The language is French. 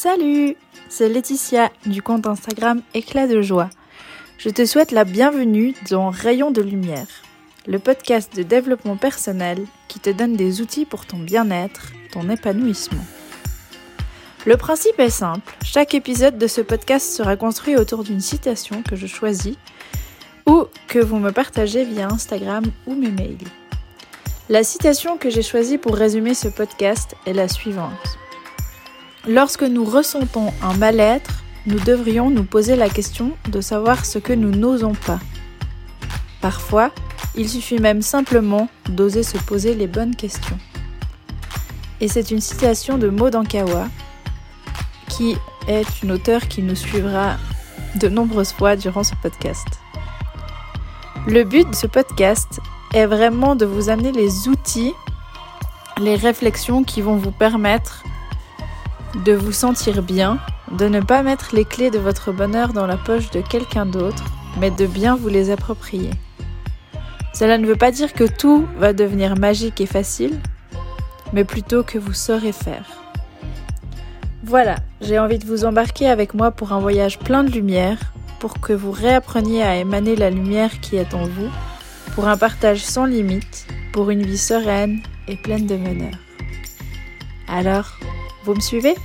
Salut, c'est Laetitia du compte Instagram Éclat de joie. Je te souhaite la bienvenue dans Rayon de lumière, le podcast de développement personnel qui te donne des outils pour ton bien-être, ton épanouissement. Le principe est simple, chaque épisode de ce podcast sera construit autour d'une citation que je choisis ou que vous me partagez via Instagram ou mes mails. La citation que j'ai choisie pour résumer ce podcast est la suivante. Lorsque nous ressentons un mal-être, nous devrions nous poser la question de savoir ce que nous n'osons pas. Parfois, il suffit même simplement d'oser se poser les bonnes questions. Et c'est une citation de Maud Ankawa, qui est une auteure qui nous suivra de nombreuses fois durant ce podcast. Le but de ce podcast est vraiment de vous amener les outils, les réflexions qui vont vous permettre de vous sentir bien, de ne pas mettre les clés de votre bonheur dans la poche de quelqu'un d'autre, mais de bien vous les approprier. Cela ne veut pas dire que tout va devenir magique et facile, mais plutôt que vous saurez faire. Voilà, j'ai envie de vous embarquer avec moi pour un voyage plein de lumière, pour que vous réappreniez à émaner la lumière qui est en vous, pour un partage sans limite, pour une vie sereine et pleine de bonheur. Alors, vous me suivez?